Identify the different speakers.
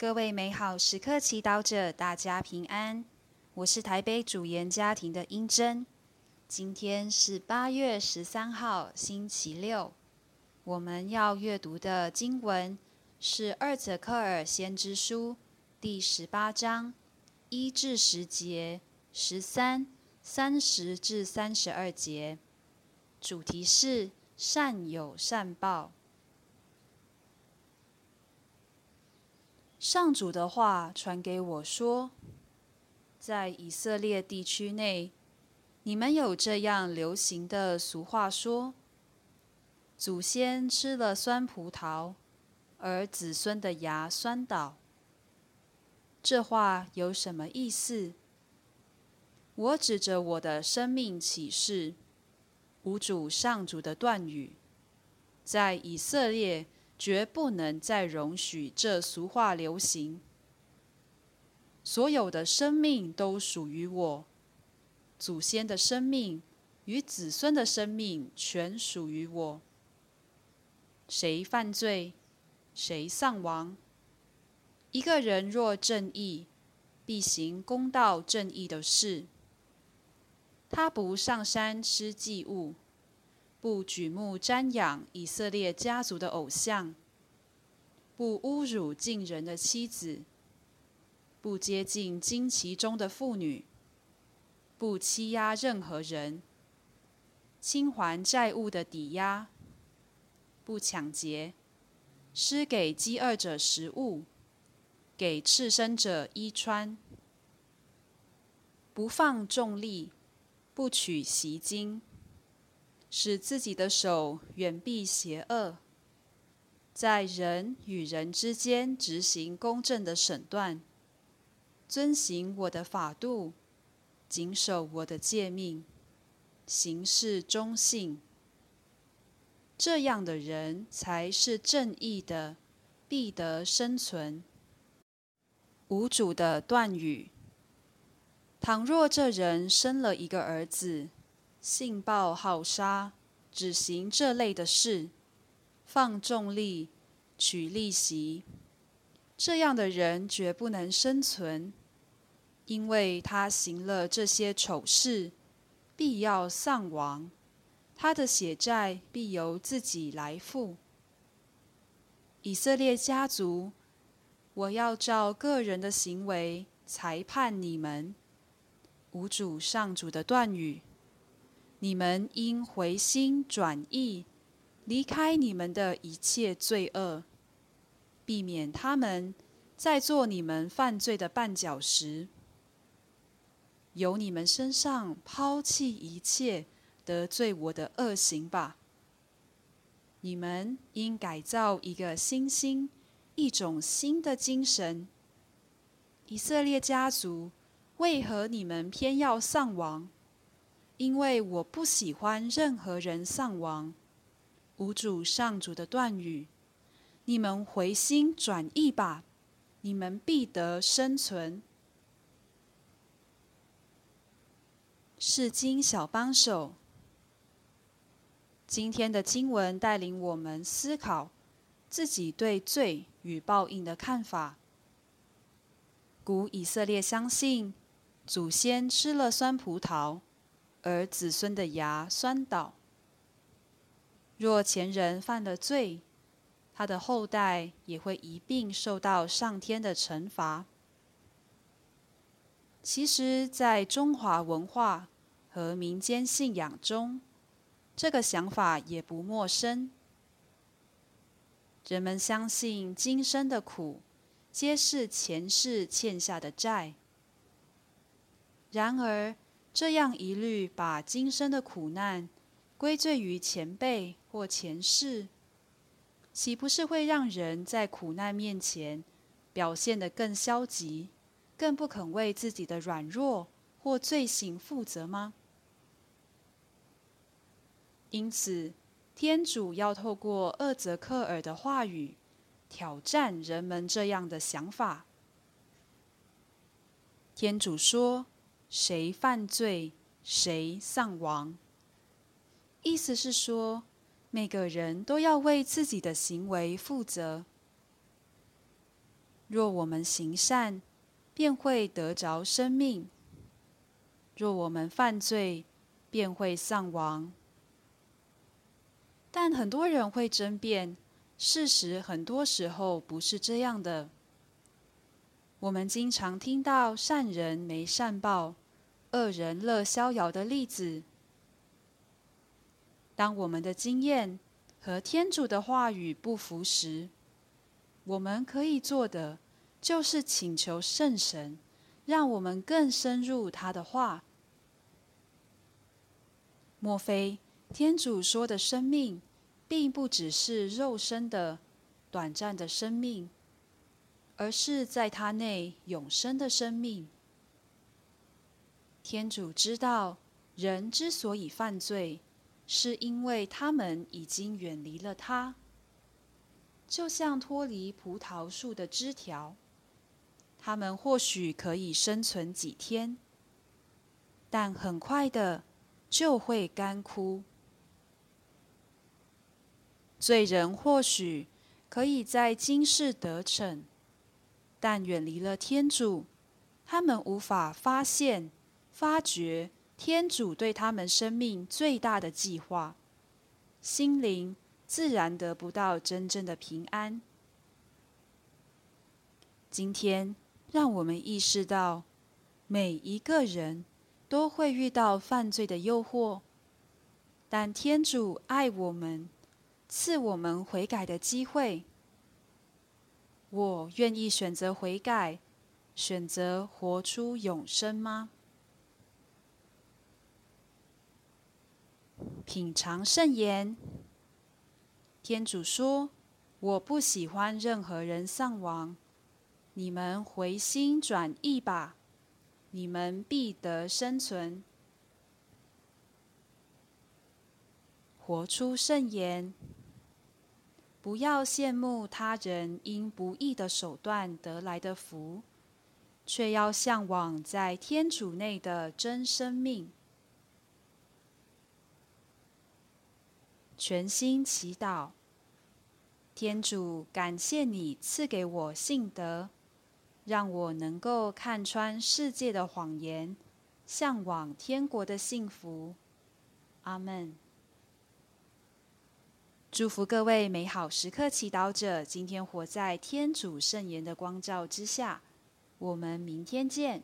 Speaker 1: 各位美好时刻祈祷者，大家平安。我是台北主研家庭的英珍。今天是八月十三号，星期六。我们要阅读的经文是《二则克尔先知书》第十八章一至十节、十三、三十至三十二节。主题是善有善报。上主的话传给我说，在以色列地区内，你们有这样流行的俗话说：祖先吃了酸葡萄，而子孙的牙酸倒。这话有什么意思？我指着我的生命启示，无主上主的断语，在以色列。绝不能再容许这俗话流行。所有的生命都属于我，祖先的生命与子孙的生命全属于我。谁犯罪，谁丧亡。一个人若正义，必行公道正义的事。他不上山吃祭物。不举目瞻仰以色列家族的偶像，不侮辱近人的妻子，不接近旌旗中的妇女，不欺压任何人，清还债务的抵押，不抢劫，施给饥饿者食物，给赤身者衣穿，不放重利，不取袭金。使自己的手远避邪恶，在人与人之间执行公正的审断，遵行我的法度，谨守我的诫命，行事忠信。这样的人才是正义的，必得生存。无主的断语：倘若这人生了一个儿子。性暴好杀，只行这类的事，放重利，取利息，这样的人绝不能生存，因为他行了这些丑事，必要丧亡，他的血债必由自己来付。以色列家族，我要照个人的行为裁判你们。无主上主的断语。你们应回心转意，离开你们的一切罪恶，避免他们在做你们犯罪的绊脚石，由你们身上抛弃一切得罪我的恶行吧。你们应改造一个新心，一种新的精神。以色列家族，为何你们偏要丧亡？因为我不喜欢任何人丧亡，无主上主的断语，你们回心转意吧，你们必得生存。是经小帮手，今天的经文带领我们思考自己对罪与报应的看法。古以色列相信，祖先吃了酸葡萄。而子孙的牙酸倒。若前人犯了罪，他的后代也会一并受到上天的惩罚。其实，在中华文化和民间信仰中，这个想法也不陌生。人们相信今生的苦，皆是前世欠下的债。然而，这样一律把今生的苦难归罪于前辈或前世，岂不是会让人在苦难面前表现得更消极，更不肯为自己的软弱或罪行负责吗？因此，天主要透过厄泽克尔的话语，挑战人们这样的想法。天主说。谁犯罪，谁丧亡。意思是说，每个人都要为自己的行为负责。若我们行善，便会得着生命；若我们犯罪，便会丧亡。但很多人会争辩，事实很多时候不是这样的。我们经常听到善人没善报，恶人乐逍遥的例子。当我们的经验和天主的话语不符时，我们可以做的就是请求圣神，让我们更深入他的话。莫非天主说的生命，并不只是肉身的短暂的生命？而是在他内永生的生命。天主知道，人之所以犯罪，是因为他们已经远离了他，就像脱离葡萄树的枝条，他们或许可以生存几天，但很快的就会干枯。罪人或许可以在今世得逞。但远离了天主，他们无法发现、发掘天主对他们生命最大的计划，心灵自然得不到真正的平安。今天，让我们意识到，每一个人都会遇到犯罪的诱惑，但天主爱我们，赐我们悔改的机会。我愿意选择悔改，选择活出永生吗？品尝圣言，天主说：“我不喜欢任何人丧亡，你们回心转意吧，你们必得生存。”活出圣言。不要羡慕他人因不义的手段得来的福，却要向往在天主内的真生命。全心祈祷，天主，感谢你赐给我信德，让我能够看穿世界的谎言，向往天国的幸福。阿门。祝福各位美好时刻祈祷者，今天活在天主圣言的光照之下。我们明天见。